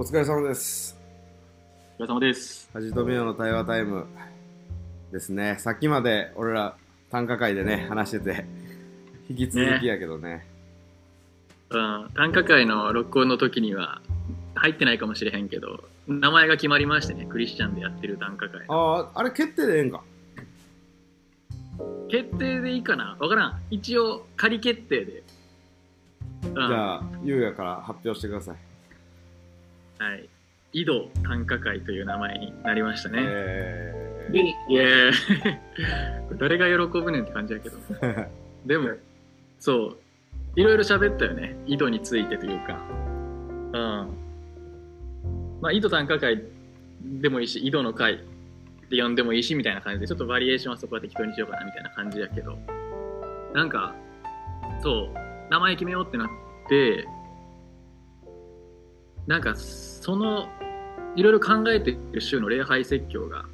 お疲れ様です。お疲れ様です。はじとみよの対話タイムですね。さっきまで俺ら短歌会でね、話してて、引き続きやけどね。うん、短歌会の録音の時には入ってないかもしれへんけど、名前が決まりましてね、クリスチャンでやってる短歌会。ああ、あれ決定でええんか？決定でいいかな？わからん。一応、仮決定で。うん、じゃあ、ゆうやから発表してください。はい。井戸短歌会という名前になりましたね。えでいやー 誰が喜ぶねんって感じやけど。ー、でも、そう、いろいろ喋ったよね。井戸についてというか。うん。まあ、井戸短歌会でもいいし、井戸の会って呼んでもいいし、みたいな感じで、ちょっとバリエーションはそこは適当にしようかな、みたいな感じやけど。なんか、そう、名前決めようってなって、なんか、その、いろいろ考えてる週の礼拝説教が、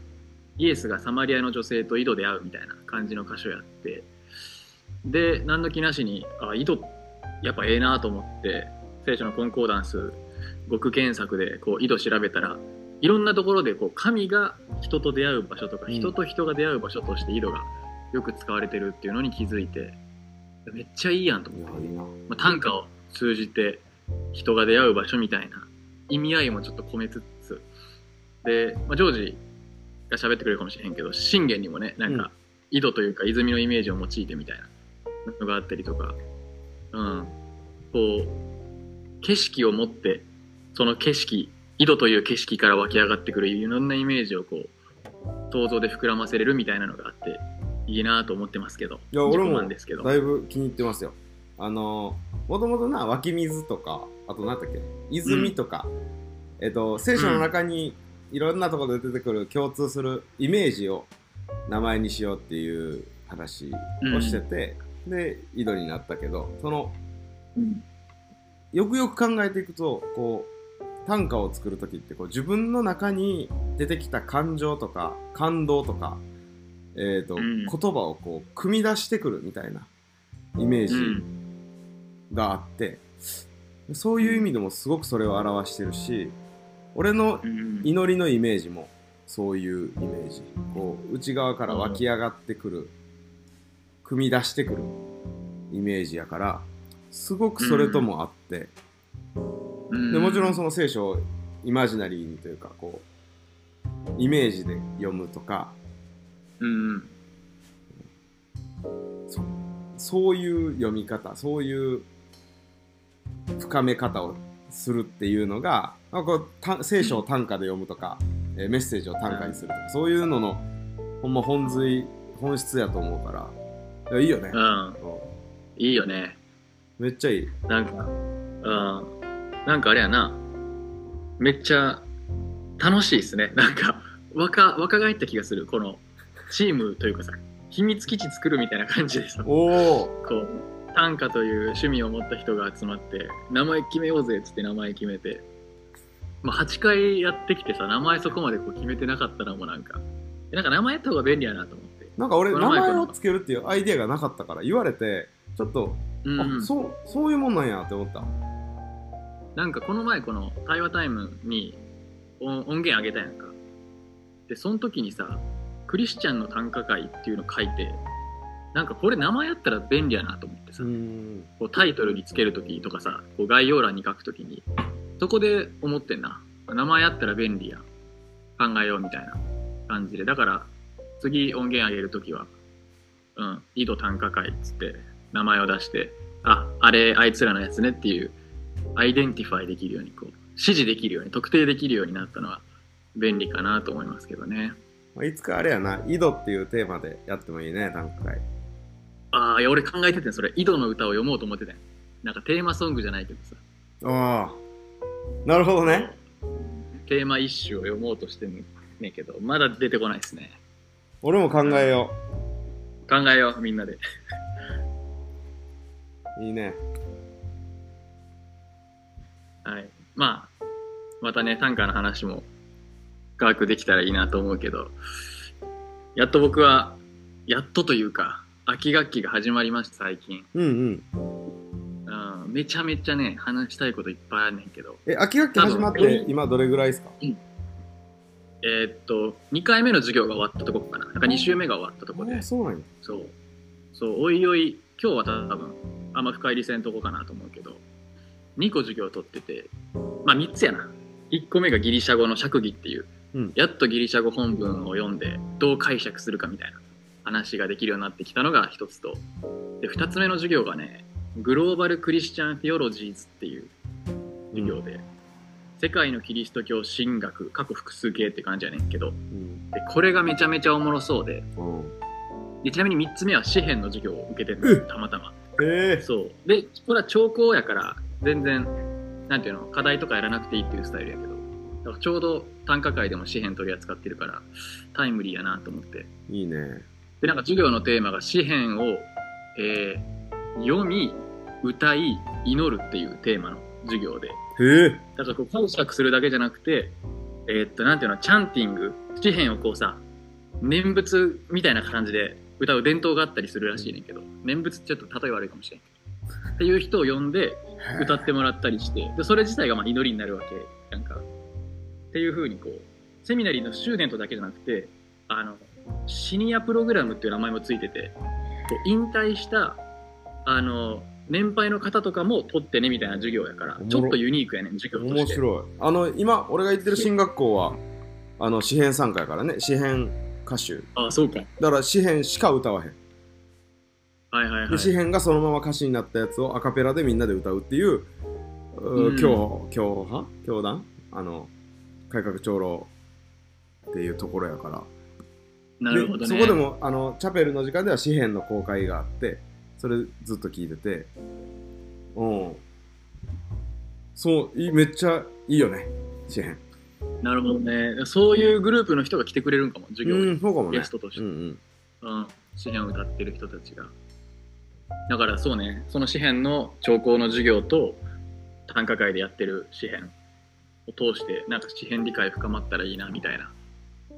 イエスがサマリアの女性と井戸で会うみたいな感じの箇所やって、で何の気なしにあ井戸やっぱええなと思って聖書のコンコーダンス極検索でこう井戸調べたらいろんなところでこう神が人と出会う場所とか、うん人と人が出会う場所として井戸がよく使われてるっていうのに気づいてめっちゃいいやんと思って。まあ、短歌を通じて人が出会う場所みたいな意味合いもちょっと込めつつ。で、まあ、ジョージが喋ってくれるかもしれへんけど信玄にもねなんうん。か井戸というか泉のイメージを用いてみたいなのがあったりとか、うん、こう景色を持ってその景色井戸という景色から湧き上がってくるいろんなイメージをこう想像で膨らませれるみたいなのがあっていいなと思ってますけど。いや、俺も満ですけど。だいぶ気に入ってますよ。あの、もともとな、湧き水とか、あと何だっけ、泉とか、えっと、聖書の中にいろんなところで出てくる共通するイメージを名前にしようっていう話をしてて、で、井戸になったけど、その、うん。よくよく考えていくと、こう、短歌を作るときってこう自分の中に出てきた感情とか感動とか、えーとうん。言葉をこう組み出してくるみたいなイメージうん。があって、そういう意味でもすごくそれを表してるし俺のうん。祈りのイメージもそういうイメージ。こう内側から湧き上がってくる組み出してくるイメージやからすごくそれともあって、うん。でもちろんその聖書をイマジナリーにというかこうイメージで読むとかうん。そそういう読み方そういう深め方をするっていうのがなんかこ聖書を短歌で読むとか、えーメッセージを短歌にするとかそういうののほんま本髄本質やと思うから。いやいいよね、うん。うん。いいよね。めっちゃいい。なんかうん。なんかあれやな。めっちゃ楽しいっすね。なんか若若返った気がする。このチームというかさ秘密基地作るみたいな感じでさ。おおこう短歌という趣味を持った人が集まって名前決めようぜっつって名前決めて、まあ、8回やってきてさ名前そこまでこう決めてなかったのもなんか。なんか名前やった方が便利やなと思って。なんか俺名前前をつけるっていうアイデアがなかったから言われてちょっと、うんあそうそういうもんなんやって思った。なんかこの前この対話タイムに音音源あげたやんか。でその時にさクリスチャンの短歌会っていうの書いてなんかこれ名前やったら便利やなと思ってさ、んこうタイトルにつけるときとかさ、こう概要欄に書くときに、そこで思ってんな。名前あったら便利や。考えようみたいな感じで。だから、次音源上げるときは、うん、井戸短歌会っつって名前を出して、あ、あれ、あいつらのやつねっていう、 identify できるように、こう、指示できるように、特定できるようになったのは便利かなと思いますけどね。まあいつかあれやな井戸っていうテーマでやってもいいね短歌会ああ、いや、俺考えててん、それ、井戸の歌を読もうと思ってたんなんかテーマソングじゃないけどさ。ああなるほどねテーマ一首を読もうとしてんねんけど、まだ出てこないですね。俺も考えよ考えよう、みんなで。う いいねはい。まあ、またね、短歌の話も科学できたらいいなと思うけど、やっと僕は、やっとというか、秋学期が始まりました、最近。うんうん。うん、めちゃめちゃね話したいこといっぱいあるねんけど。え秋学期始まって今どれぐらいですか？えーっと2回目の授業が終わったとこかな。なんか2週目が終わったとこで。あそうなんや。そう。そうおいおい今日は多分あんま深入りせんとこかなと思うけど。2個授業取っててまあ3つやな。1個目がギリシャ語の釈義っていう、うん。やっとギリシャ語本文を読んでどう解釈するかみたいな話ができるようになってきたのが1つと。で2つ目の授業がねグローバル・クリスチャン・ティオロジーズっていう授業で、世界のキリスト教神学過去複数形って感じやねんけどうん。でこれがめちゃめちゃおもろそうでうん。でちなみに3つ目は詩編の授業を受けてるのたまたま。え。そう。でこれは聴講やから全然なんていうの課題とかやらなくていいっていうスタイルやけど。だからちょうど短歌会でも詩編取り扱ってるからタイムリーやなと思って。ー、いいねでなんか授業のテーマが詩編を、えー読み歌い祈るっていうテーマの授業で。だからこう解釈するだけじゃなくてえーっとなんていうのチャンティング詩編をこうさ念仏みたいな感じで歌う伝統があったりするらしいねんけど念仏ちょっと例え悪いかもしれん。っていう人を呼んで歌ってもらったりしてでそれ自体がまあ祈りになるわけなんか。っていう風にこうセミナリーのスチューデントだけじゃなくてあのシニアプログラムっていう名前もついてて引退したあの年配の方とかも取ってねみたいな授業やからちょっとユニークやねん授業として。面白い。あの今俺が行ってる進学校はあの詩編参加やからね。詩編歌手あそうか。だから詩編しか歌わへん。はいはいはい。で詩編がそのまま歌詞になったやつをアカペラでみんなで歌うっていうううん。教教派？教団？あの改革長老っていうところやからなるほどね。でそこでもあのチャペルの時間では詩編の公開があってそれずっと聞いててう。んそういいめっちゃいいよね詩編なるほどね。そういうグループの人が来てくれるんかも授業に。うんそうかもね。ゲストとして。うんうん。うん、詩編を歌ってる人たちが。だからそうね、その詩編の聴講の授業と短歌会でやってる詩編を通して、なんか詩編理解深まったらいいなみたいな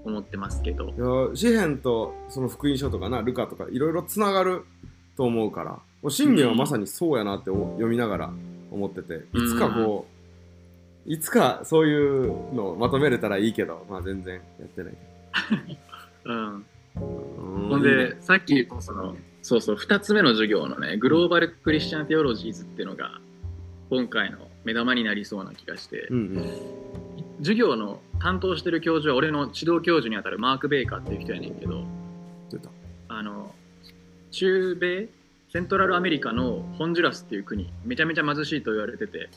思ってますけど。いや詩編とその福音書とかなルカとかいろいろつながると思うから。もう信玄はまさにそうやなってお読みながら思ってて。いつかこう、いつかそういうのをまとめれたらいいけどまあ全然やってない うん。うん。ほんで、さっきその、そうそう、二つ目の授業のね、グローバル・クリスチャン・テオロジーズっていうのが、今回の目玉になりそうな気がして、うんうん授業の担当してる教授は俺の指導教授にあたるマーク・ベイカーっていう人やねんけど、出た。あの中米セントラルアメリカのホンジュラスっていう国めちゃめちゃ貧しいと言われてて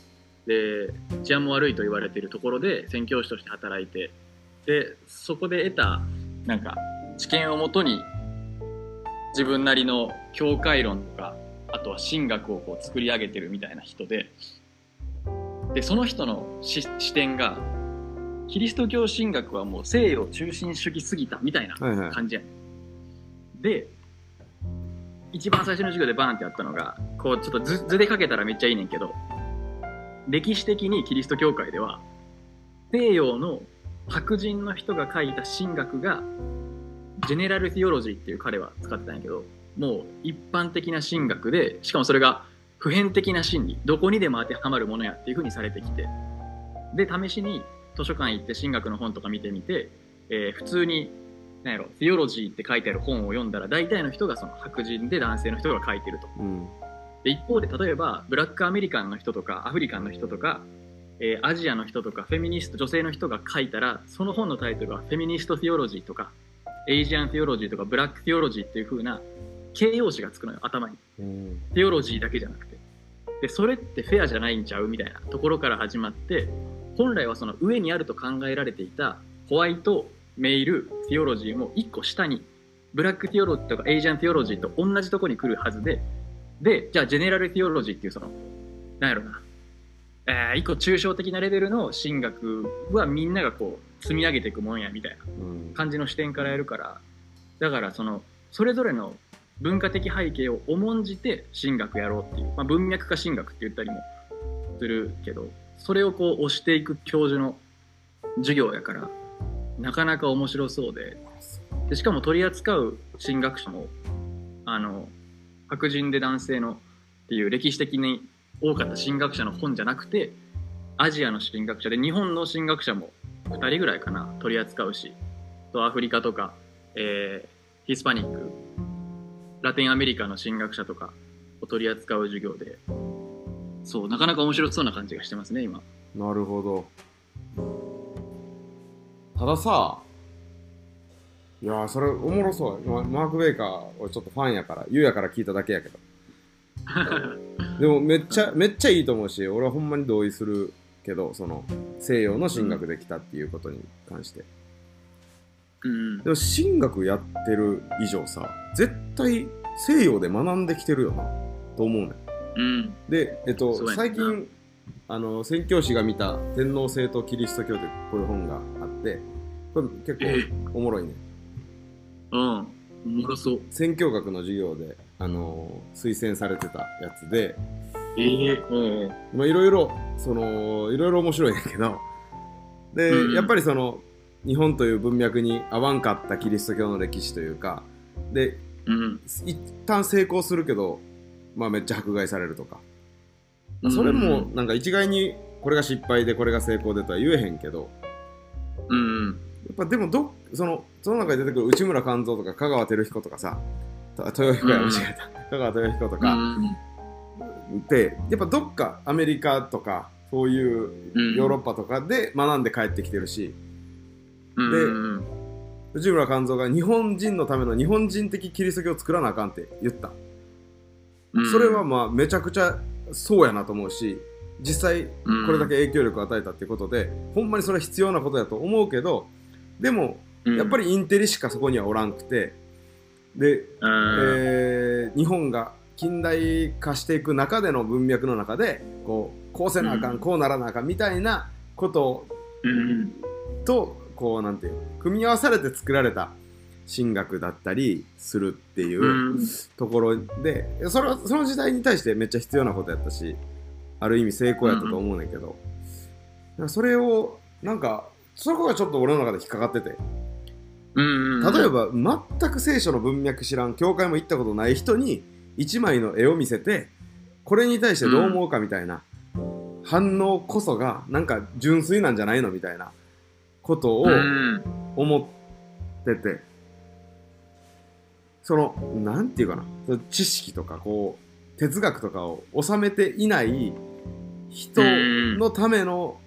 で治安も悪いと言われているところで宣教師として働いてでそこで得たなんか知見をもとに自分なりの教会論とかあとは神学をこう作り上げてるみたいな人ででその人の視視点がキリスト教神学はもう西洋中心主義すぎたみたいなはいはい。感じや。ねんで一番最初の授業でバーンってやったのがこうちょっと図図で書けたらめっちゃいいねんけど歴史的にキリスト教会では西洋の白人の人が書いた神学がジェネラル・ティオロジーっていう彼は使ってたんやけどもう一般的な神学でしかもそれが普遍的な真理どこにでも当てはまるものやっていうふうにされてきて。で試しに図書館行って神学の本とか見てみて、えー普通になんやろティオロジーって書いてある本を読んだら大体の人がその白人で男性の人が書いてると。うん。で一方で例えば Black American の人とか African の人とか、えーアジアの人とかフェミニスト女性の人が書いたらその本のタイトルは feminist theology とか Asian theology とか Black theology っていう風な形容詞がつくのよ頭に。うん。 theology だけじゃなくて。でそれってフェアじゃないんちゃうみたいなところから始まって本来はその上にあると考えられていた white male theology も一個下にBlack theology とか Asian theology と同じとこに来るはずででじゃあ general theology っていうそのなんやろな、えー一個抽象的なレベルの神学はみんながこう積み上げていくもんやみたいなうん。感じの視点からやるからだからそのそれぞれの文化的背景を重んじて神学やろうっていう、まあ、文脈化神学って言ったりもするけどそれをこう推していく教授の授業やからなかなか面白そうで。でしかも取り扱う神学者もあの白人で男性のっていう歴史的に多かった神学者の本じゃなくてアジアの神学者で日本の神学者も2人ぐらいかな取り扱うし。とアフリカとか、えーヒスパニックラテンアメリカの神学者とかを取り扱う授業で。そうなかなか面白そうな感じがしてますね今。なるほど。たださいやーそれおもろそう。まマーク・ベイカー俺ちょっとファンやから言うやから聞いただけやけど。でもめっちゃめっちゃいいと思うし俺はほんまに同意するけどその西洋の神学できたっていうことに関して、うん。でも神学やってる以上さ絶対西洋で学んできてるよなと思うねんうん。でえっと最近あの宣教師が見た「天皇制とキリスト教」ってこういう本があってこれ結え構おもろいね。うん。おもろそう。宣教学の授業であの推薦されてたやつでええ。うん。まあいろいろそのいろいろ面白いんやけどで、うん。やっぱりその日本という文脈に合わんかったキリスト教の歴史というかでうん。一旦成功するけど、まあ、めっちゃ迫害されるとか、まあそれもなんか一概にこれが失敗でこれが成功でとは言えへんけど。うんやっぱでもどそのその中で出てくる内村勘三とか香川照彦とかさた豊彦や間違えた、香川豊彦とうかん。ってやっぱどっかアメリカとかそういううん。ヨーロッパとかで学んで帰ってきてるし、うんでうん。内村勘三が日本人のための日本人的キリスト教を作らなあかんって言った。うん。それはまあめちゃくちゃそうやなと思うし実際うん。これだけ影響力を与えたってことで、ほんまにそれは必要なことだと思うけどでもやっぱりりインテリしかそこにはおらんくてで、うん。えー日本が近代化していく中での文脈の中でこうこうせなあかん、うん。こうならなあかんみたいなことうん。とこうなんていう組み合わされて作られた神学だったりするっていう。うん。ところでそれはその時代に対してめっちゃ必要なことやったしある意味成功やったと思うねんけど、なん。かそれをなんかそこがちょっと俺の中で引っかかってて。うん。例えば全く聖書の文脈知らん教会も行ったことない人に一枚の絵を見せてこれに対してどう思うかみたいな反応こそがなんか純粋なんじゃないのみたいなことをうん。思っててそのなんていうかな。その知識とかこう哲学とかを収めていない人のための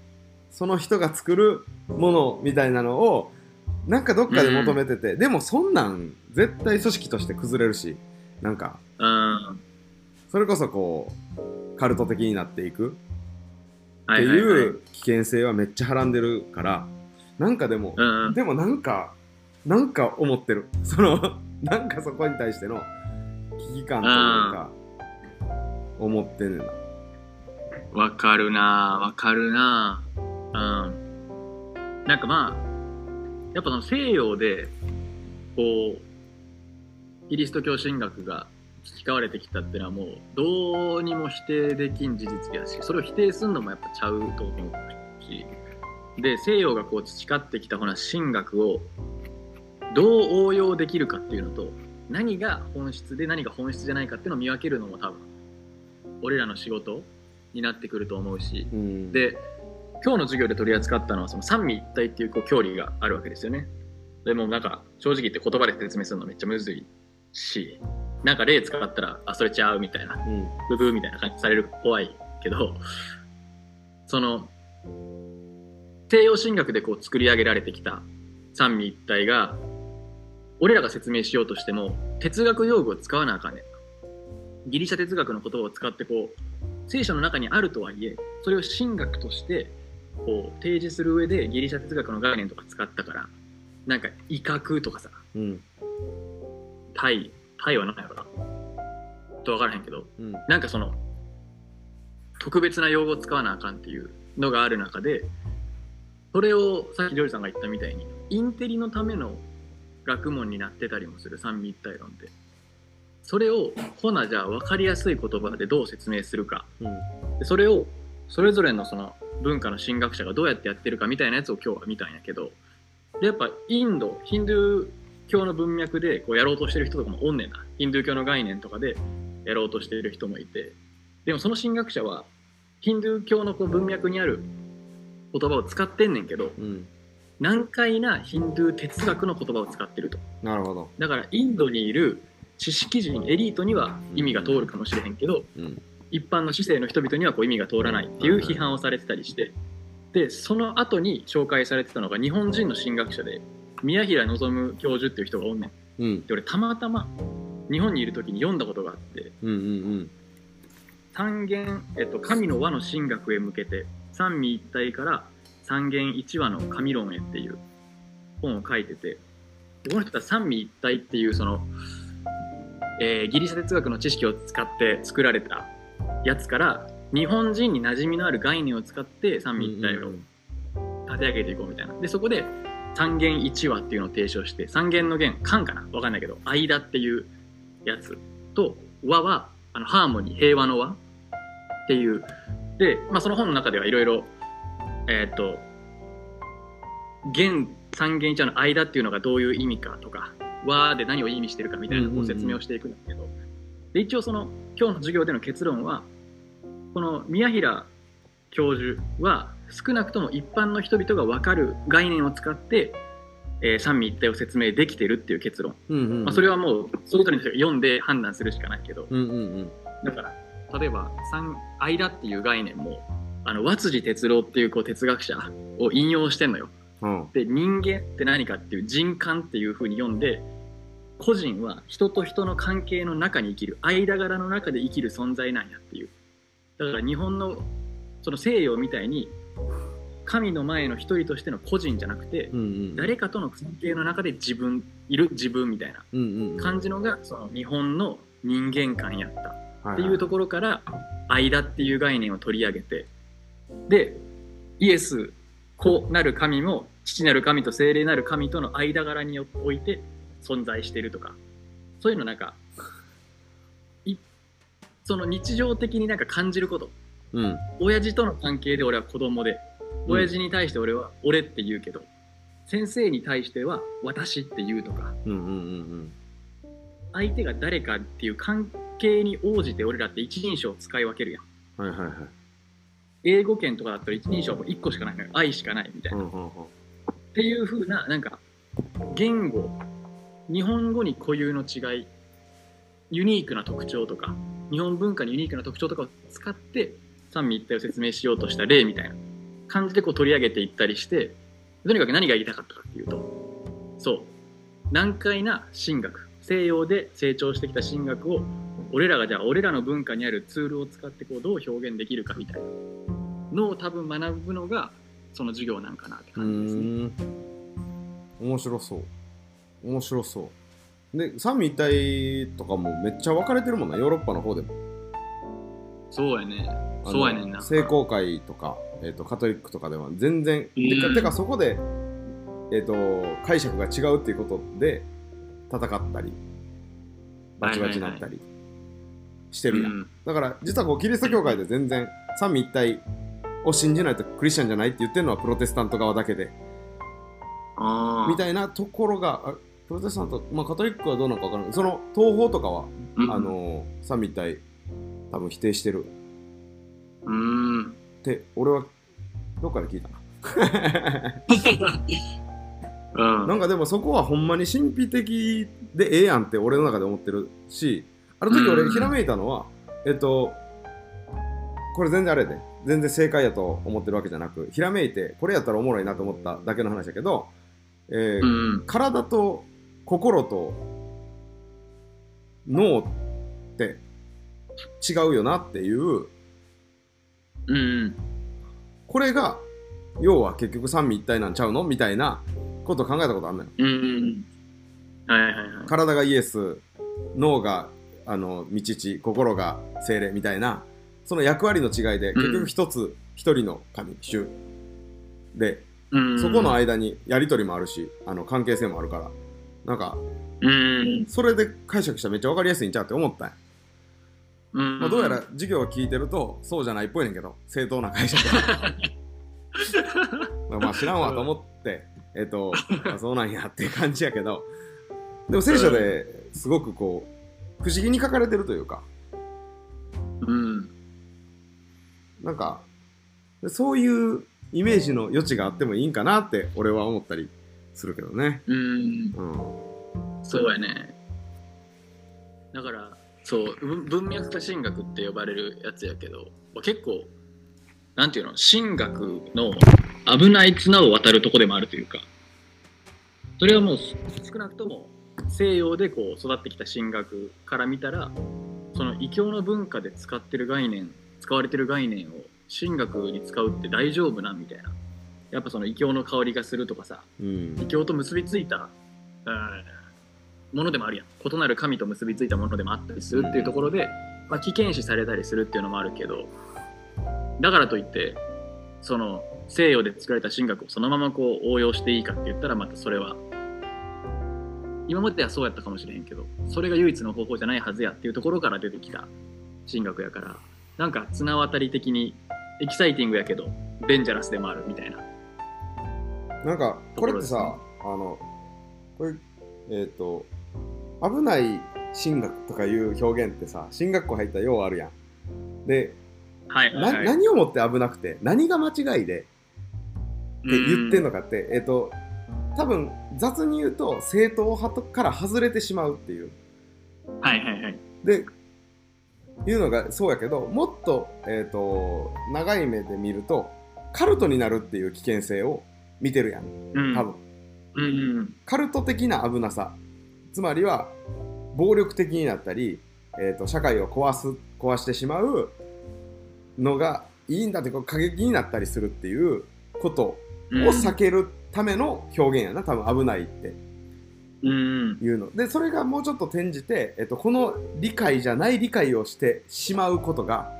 その人が作るものみたいなのをなんかどっかで求めてて、でもそんなん絶対組織として崩れるしなんか。うん。それこそこうカルト的になっていく。ってはいう危険性はめっちゃはらんでるからなんかでもうん。でもなんか、なんか思ってる。その、なんかそこに対しての危機感というか、思ってんねんな。わかるなわかるなうん。なんかまあ、やっぱその西洋で、こう、キリスト教神学が培われてきたっていうのはもう、どうにも否定できん事実やし、それを否定するのもやっぱちゃうと思うし、で、西洋がこう培ってきたほな神学をどう応用できるかっていうのと、何が本質で何が本質じゃないかっていうのを見分けるのも多分、俺らの仕事になってくると思うし、うん、で今日の授業で取り扱ったのはその三位一体っていうこう教理があるわけですよね。でもなんか正直言って言葉で説明するのめっちゃむずいしなんか例使ったらあそれちゃうみたいなうん、ブブーみたいな感じされる怖いけどその西洋神学でこう作り上げられてきた三位一体が俺らが説明しようとしても哲学用語を使わなあかんねん。ギリシャ哲学の言葉を使ってこう聖書の中にあるとはいえそれを神学としてこう提示する上でギリシャ哲学の概念とか使ったからなんか威嚇とかさうん、対対は何やろな。と分からへんけどうん、なんかその特別な用語を使わなあかんっていうのがある中でそれをさっきジョージさんが言ったみたいにインテリのための学問になってたりもする三位一体論って。それをほなじゃあ分かりやすい言葉でどう説明するか。うん、でそれをそれぞれのその文化の神学者がどうやってやってるかみたいなやつを今日は見たんやけど。でやっぱインドヒンドゥー教の文脈でこうやろうとしてる人とかもおんねんな。ヒンドゥー教の概念とかでやろうとしてる人もいて。でもその神学者はヒンドゥー教のこう文脈にある言葉を使ってんねんけどうん難解なヒンドゥー哲学の言葉を使ってると。なるほど。だからインドにいる知識人エリートには意味が通るかもしれへんけどうん。一般の市政の人々にはこう意味が通らないっていう批判をされてたりしてでその後に紹介されてたのが日本人の神学者で宮平望教授っていう人がおんねん。うん。で俺たまたま日本にいる時に読んだことがあってうんうん三元、えっと、神の和の神学へ向けて三位一体から三元一和の神論へっていう本を書いててこの人は三位一体っていうその、えーギリシャ哲学の知識を使って作られたやつから日本人に馴染みのある概念を使って三位一体を立て上げていこうみたいな。でそこで三元一和っていうのを提唱して三元の元間かな？わかんないけど間っていうやつ。と和はあのハーモニー平和の和っていう。で、まあ、その本の中ではいろいろえーっと元三元一和の間っていうのがどういう意味かとか和で何を意味してるかみたいなうんうんうん。こう説明をしていくんだけど、で一応その今日の授業での結論はこの宮平教授は少なくとも一般の人々が分かる概念を使って、えー三位一体を説明できてるっていう結論、うんうんうん。まあ、それはもうそれぞれの人が読んで判断するしかないけど。うんうんうん。だから例えば三間っていう概念もあの和辻哲郎っていうこう哲学者を引用してんのよ。うん。で人間って何かっていう人間っていう風に読んで個人は人と人の関係の中に生きる間柄の中で生きる存在なんやっていう。だから日本のその西洋みたいに神の前の一人としての個人じゃなくてうんうん誰かとの関係の中で自分いる自分みたいな感じのがその日本の人間観やったはっていうところから間っていう概念を取り上げてでイエス子なる神も父なる神と精霊なる神との間柄において存在しているとかそういうのなんかいその日常的になんか感じること。うん。親父との関係で俺は子供で。うん。親父に対して俺は俺って言うけど、先生に対しては私って言うとか。うんうんうん相手が誰かっていう関係に応じて俺らって一人称を使い分けるやんうん。はいはいはい英語圏とかだったら一人称も1個しかないのよ。愛しかないみたいな、っていう風ななんか言語。日本語に固有の違い。ユニークな特徴とか。日本文化にユニークな特徴とかを使って三位一体を説明しようとした例みたいな。感じでこう取り上げていったりしてとにかく何が言いたかったかっていうと。そう。難解な神学。西洋で成長してきた神学を俺らがじゃあ俺らの文化にあるツールを使ってこうどう表現できるかみたいなのを多分学ぶのがその授業なんかなってう感じですね。面白そう。面白そう。で三位一体とかもめっちゃ分かれてるもんな。ヨーロッパの方でも。そうやね。そうやねんな。聖公会とか、えー、とカトリックとかでは。全然、うん。てかてかそこで、えー、と解釈が違うっていうことで戦ったりバチバチになったりしてるやん。だから実はこうキリスト教会で全然三位一体を信じないとクリスチャンじゃないって言ってるのはプロテスタント側だけで。みたいなところがあプロテスタント、まあ、カトリックはどうなのか分からない。その東方とかは、うん。あの三位一体多分否定してる。うーん。って俺はどっかで聞いたな。うん。なんかでもそこはほんまに神秘的でええやんって俺の中で思ってるしある時俺うんひらめいたのは、えっとこれ全然あれで全然正解やと思ってるわけじゃなくひらめいてこれやったらおもろいなと思っただけの話だけど、えーうん。体と心と脳って違うよなっていううん。これが要は結局三位一体なんちゃうの？みたいなことを考えたことあるのようん。うん。はいはいはい。体がイエス脳があの道地心が精霊みたいなその役割の違いで結局一つ一人の神主でうん。そこの間にやり取りもあるしあの関係性もあるからなんかうん。それで解釈したらめっちゃ分かりやすいんちゃうって思ったんや、うん。まあ、どうやら授業を聞いてるとそうじゃないっぽいねんけど正当な解釈は まあ知らんわと思ってえっ、と あそうなんやっていう感じやけどでも聖書ですごくこう不思議に書かれてるというかうん。なんかそういうイメージの余地があってもいいんかなって俺は思ったりするけどね。うんうん。そうやねだからそう文文脈化神学って呼ばれるやつやけど結構なんていうの？神学の危ない綱を渡るとこでもあるというかそれはもう少なくとも西洋でこう育ってきた神学から見たらその異教の文化で使ってる概念使われてる概念を神学に使うって大丈夫なんみたいな。やっぱその異教の香りがするとかさ。うん。異教と結びついた、うんものでもあるやん。異なる神と結びついたものでもあったりするっていうところで、まあ、危険視されたりするっていうのもあるけどだからといってその西洋で作られた神学をそのままこう応用していいかって言ったらまたそれは今まではそうやったかもしれへんけどそれが唯一の方法じゃないはずやっていうところから出てきた神学やからなんか綱渡り的にエキサイティングやけどデンジャラスでもあるみたいな。なんかこれってさ、あのこれえっ、と危ない神学とかいう表現ってさ進学校入ったらようあるやん。で、はいはい、なはい、何をもって危なくて何が間違いでって言ってんのかって、えっ、と多分雑に言うと正統派から外れてしまうっていう。はいはいはい。でいうのがそうやけどもっと,、えー、と長い目で見るとカルトになるっていう危険性を見てるやん。うん。多分。うんうんカルト的な危なさ。つまりは暴力的になったり、えー、と社会を壊す壊してしまうのがいいんだって過激になったりするっていうことをうん避けるための表現やな。多分危ないってうんいうの。でそれがもうちょっと転じて、えっと、この理解じゃない理解をしてしまうことが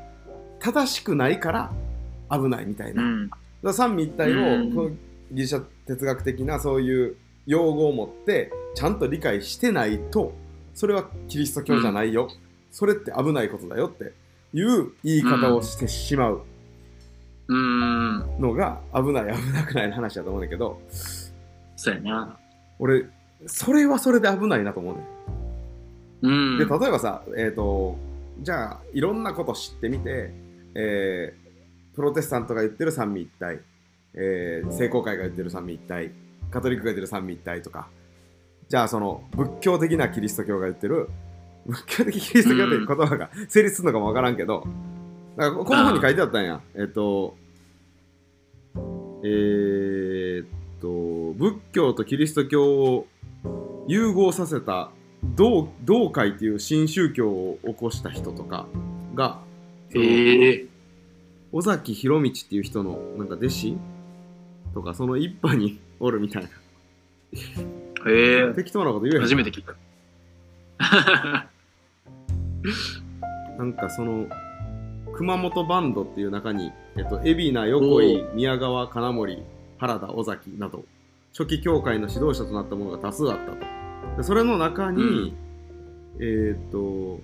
正しくないから危ないみたいな、うん。ら三位一体を、うん。このギリシャ哲学的なそういう用語を持ってちゃんと理解してないとそれはキリスト教じゃないよ、それって危ないことだよっていう言い方をしてしまう。うん。のが危ない危なくないの話だと思うんだけど。そうやな。俺それはそれで危ないなと思うね。うん。で例えばさ、えー、とじゃあいろんなこと知ってみて、えープロテスタントが言ってる三位一体、えー聖公会が言ってる三位一体カトリックが言ってる三位一体とかじゃあその仏教的なキリスト教が言ってる仏教的キリスト教っていう言葉が成立するのかもわからんけどだからこの本に書いてあったんや。えっ、とえーっと仏教とキリスト教を融合させた道道会っていう新宗教を起こした人とかが、ええ。尾崎博道っていう人のなんか弟子とかその一派におるみたいな。ええ。適当なこと言えへん初めて聞いた なんかその熊本バンドっていう中に、えっと、海老名横井宮川金森原田尾崎など初期教会の指導者となったものが多数あったと。でそれの中に、えーっと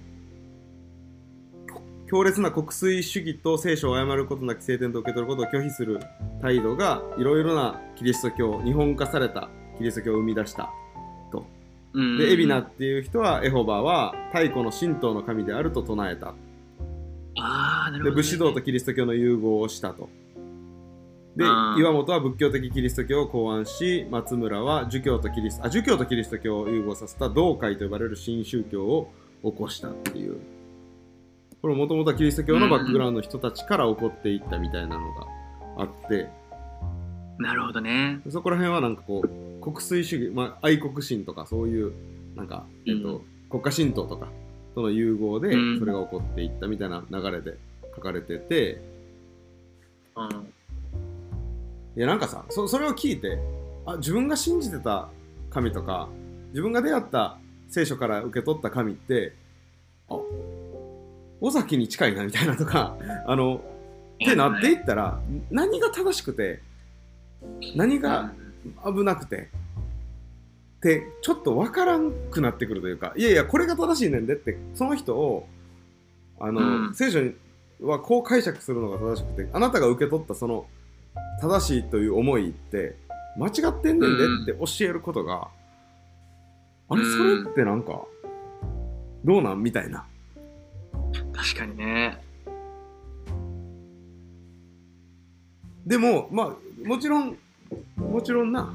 強烈な国粋主義と聖書を誤ることなき聖典と受け取ることを拒否する態度がいろいろなキリスト教日本化されたキリスト教を生み出したと。うん。で海老名っていう人はエホバは太古の神道の神であると唱えた。ああなるほど、ね、で武士道とキリスト教の融合をしたとで岩本は仏教的キリスト教を考案し松村は儒教とキリスあ儒教とキリスト教を融合させた道会と呼ばれる新宗教を起こしたっていう。これもともとはキリスト教のバックグラウンドの人たちから起こっていったみたいなのがあって。なるほどね。そこら辺はなんかこう国粋主義、まあ、愛国心とかそういうなんか、えっとうん。国家神道とかとの融合でうん。それが起こっていったみたいな流れで書かれてて、うんいやなんかさそそれを聞いてあ自分が信じてた神とか自分が出会った聖書から受け取った神ってあ尾崎に近いなみたいなとか あのってなっていったら何が正しくて何が危なくてってちょっと分からんくなってくるというかいやいやこれが正しいねんでってその人をあの、うん。聖書にはこう解釈するのが正しくてあなたが受け取ったその正しいという思いって間違ってんねんでって教えることが、あれうんそれってなんかどうなんみたいな。確かにね。でもまあもちろんもちろんな。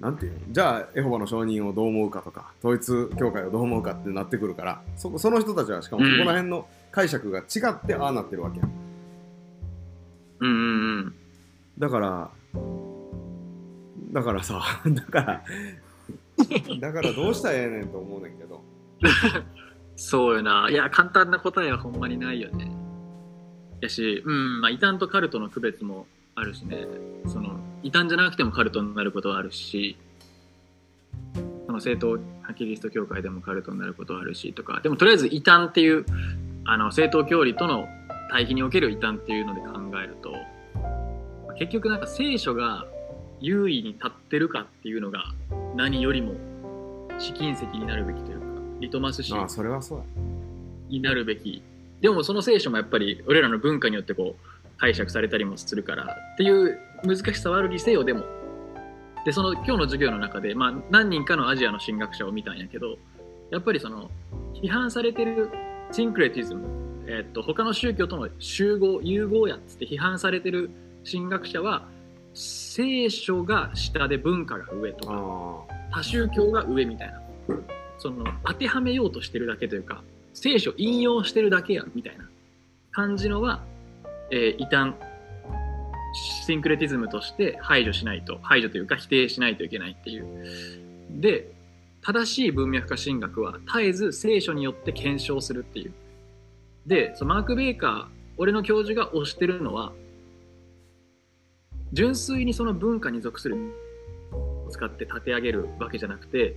なんていうの？じゃあエホバの証人をどう思うかとか統一教会をどう思うかってなってくるからそこその人たちはしかもそこら辺の解釈が違ってああなってるわけやん。うんうんうん。だからだからさ だからだからどうしたらええねんと思うねんけどそうよな。いや、簡単な答えはほんまにないよね。やし、うん、まあ、異端とカルトの区別もあるしね。その、異端じゃなくてもカルトになることはあるし、その正統キリスト教会でもカルトになることはあるしとか、でもとりあえず異端っていう、あの、正統教理との対比における異端っていうので考えると、結局なんか聖書が優位に立ってるかっていうのが何よりも試金石になるべきというか、リトマス紙まあそれはそうやになるべき。でもその聖書もやっぱり俺らの文化によってこう解釈されたりもするからっていう難しさはあるにせよでも。でその今日の授業の中で、まあ、何人かのアジアの神学者を見たんやけどやっぱりその批判されてるシンクレティズム、えっと他の宗教との集合融合やっつって批判されてる神学者は聖書が下で文化が上とかあ多宗教が上みたいな。その当てはめようとしてるだけというか聖書引用してるだけやみたいな。感じのは、えー異端シンクレティズムとして排除しないと排除というか否定しないといけないっていう。で正しい文脈化神学は絶えず聖書によって検証するっていう。でそのマーク・ベーカー俺の教授が推してるのは純粋にその文化に属するを使って立て上げるわけじゃなくて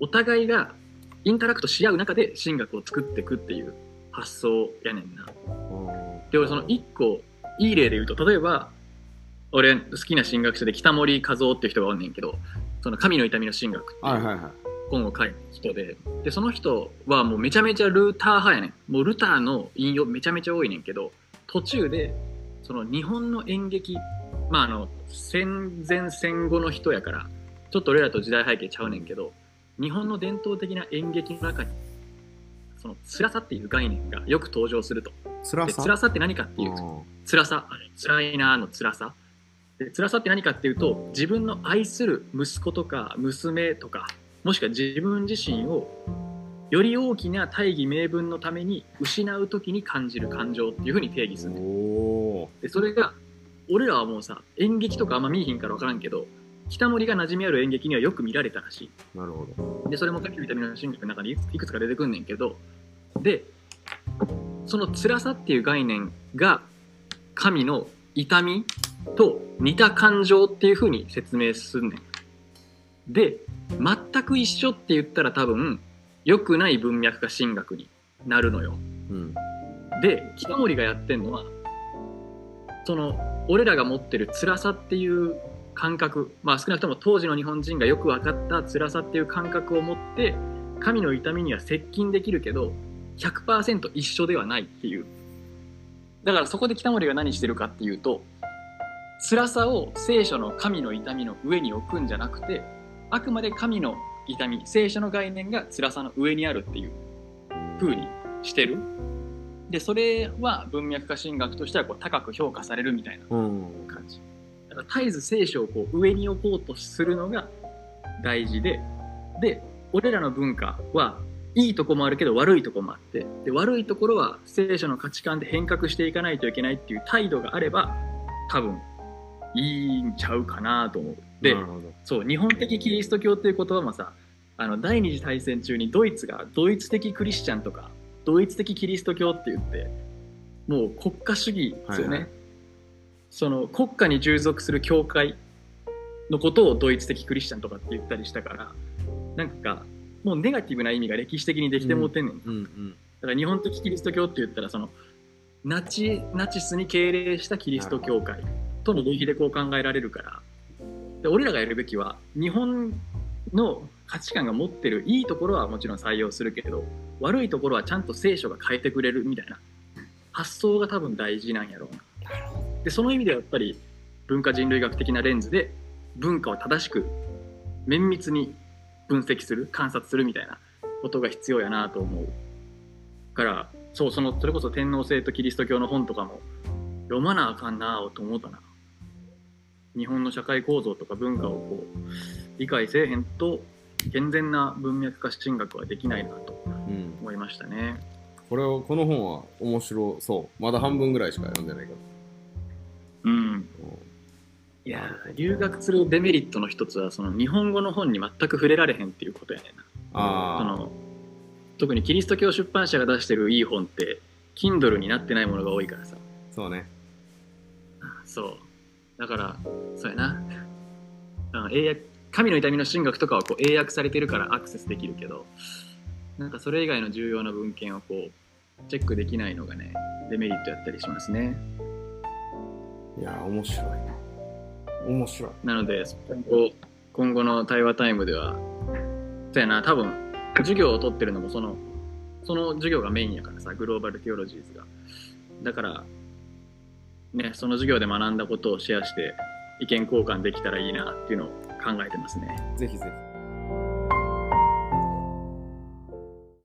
お互いがインタラクトし合う中で神学を作っていくっていう発想やねんな。ーで俺その一個いい例で言うと例えば俺好きな神学者で北森和夫っていう人がおんねんけどその神の痛みの神学っていう本を書いた人ででその人はもうめちゃめちゃルーター派やねん。もうルターの引用めちゃめちゃ多いねんけど途中でその日本の演劇まああの戦前戦後の人やからちょっと俺らと時代背景ちゃうねんけど日本の伝統的な演劇の中にその辛さっていう概念がよく登場すると。辛さ？で辛さって何かっていうと辛さ。辛いなーの辛さ。で辛さって何かっていうと自分の愛する息子とか娘とかもしくは自分自身をより大きな大義名分のために失う時に感じる感情っていうふうに定義するおねでそれが俺らはもうさ演劇とかあんま見えひんから分からんけど北森が馴染みある演劇にはよく見られたらしい。ーなるほど。でそれもさっき見た目の神学の中にいくつか出てくんねんけどでその辛さっていう概念が神の痛みと似た感情っていう風に説明すんねん。で全く一緒って言ったら多分良くない文脈化神学になるのよ。うん。で北森がやってんのはその俺らが持ってる辛さっていう感覚。まあ少なくとも当時の日本人がよく分かった辛さっていう感覚を持って神の痛みには接近できるけど100%一緒ではないっていう。だからそこで北森が何してるかっていうと辛さを聖書の神の痛みの上に置くんじゃなくてあくまで神の痛み聖書の概念が辛さの上にあるっていう風にしてる。でそれは文脈化神学としてはこう高く評価されるみたいなうん。感じ。だから絶えず聖書をこう上に置こうとするのが大事でで俺らの文化はいいとこもあるけど悪いとこもあってで悪いところは聖書の価値観で変革していかないといけないっていう態度があれば多分いいんちゃうかなと思うでそう日本的キリスト教っていう言葉もさあの第二次大戦中にドイツがドイツ的クリスチャンとかドイツ的キリスト教って言ってもう国家主義ですよね、はいはい。その国家に従属する教会のことをドイツ的クリスチャンとかって言ったりしたからなんかもうネガティブな意味が歴史的にできてもうてんねん、だうんうん。から日本的キリスト教って言ったらそのナチナチスに敬礼したキリスト教会との同比でこう考えられるからで俺らがやるべきは日本の価値観が持ってるいいところはもちろん採用するけど悪いところはちゃんと聖書が変えてくれるみたいな発想が多分大事なんやろうな。でその意味ではやっぱり文化人類学的なレンズで文化を正しく綿密に分析する観察するみたいなことが必要やなと思う。からそうそのそれこそ天皇制とキリスト教の本とかも読まなあかんなあと思ったな日本の社会構造とか文化をこう理解せえへんと健全な文脈化進学はできないなとうん。思いましたねこれを、この本は面白そう。まだ半分ぐらいしか読んでないけど。うんいやー留学するデメリットの一つはその日本語の本に全く触れられへんっていうことやねんなそあの特にキリスト教出版社が出してるいい本って Kindle になってないものが多いからさあ、そうね。そうだからそうやな英訳神の痛みの神学とかはこう英訳されてるからアクセスできるけどなんかそれ以外の重要な文献をこうチェックできないのがねデメリットやったりしますねいや、面白い。面白い。なので今後今後の対話タイムではそうやな多分授業を取ってるのもそのその授業がメインやからさグローバルティオロジーズがだからねその授業で学んだことをシェアして意見交換できたらいいなっていうのを考えてますねぜひぜひ。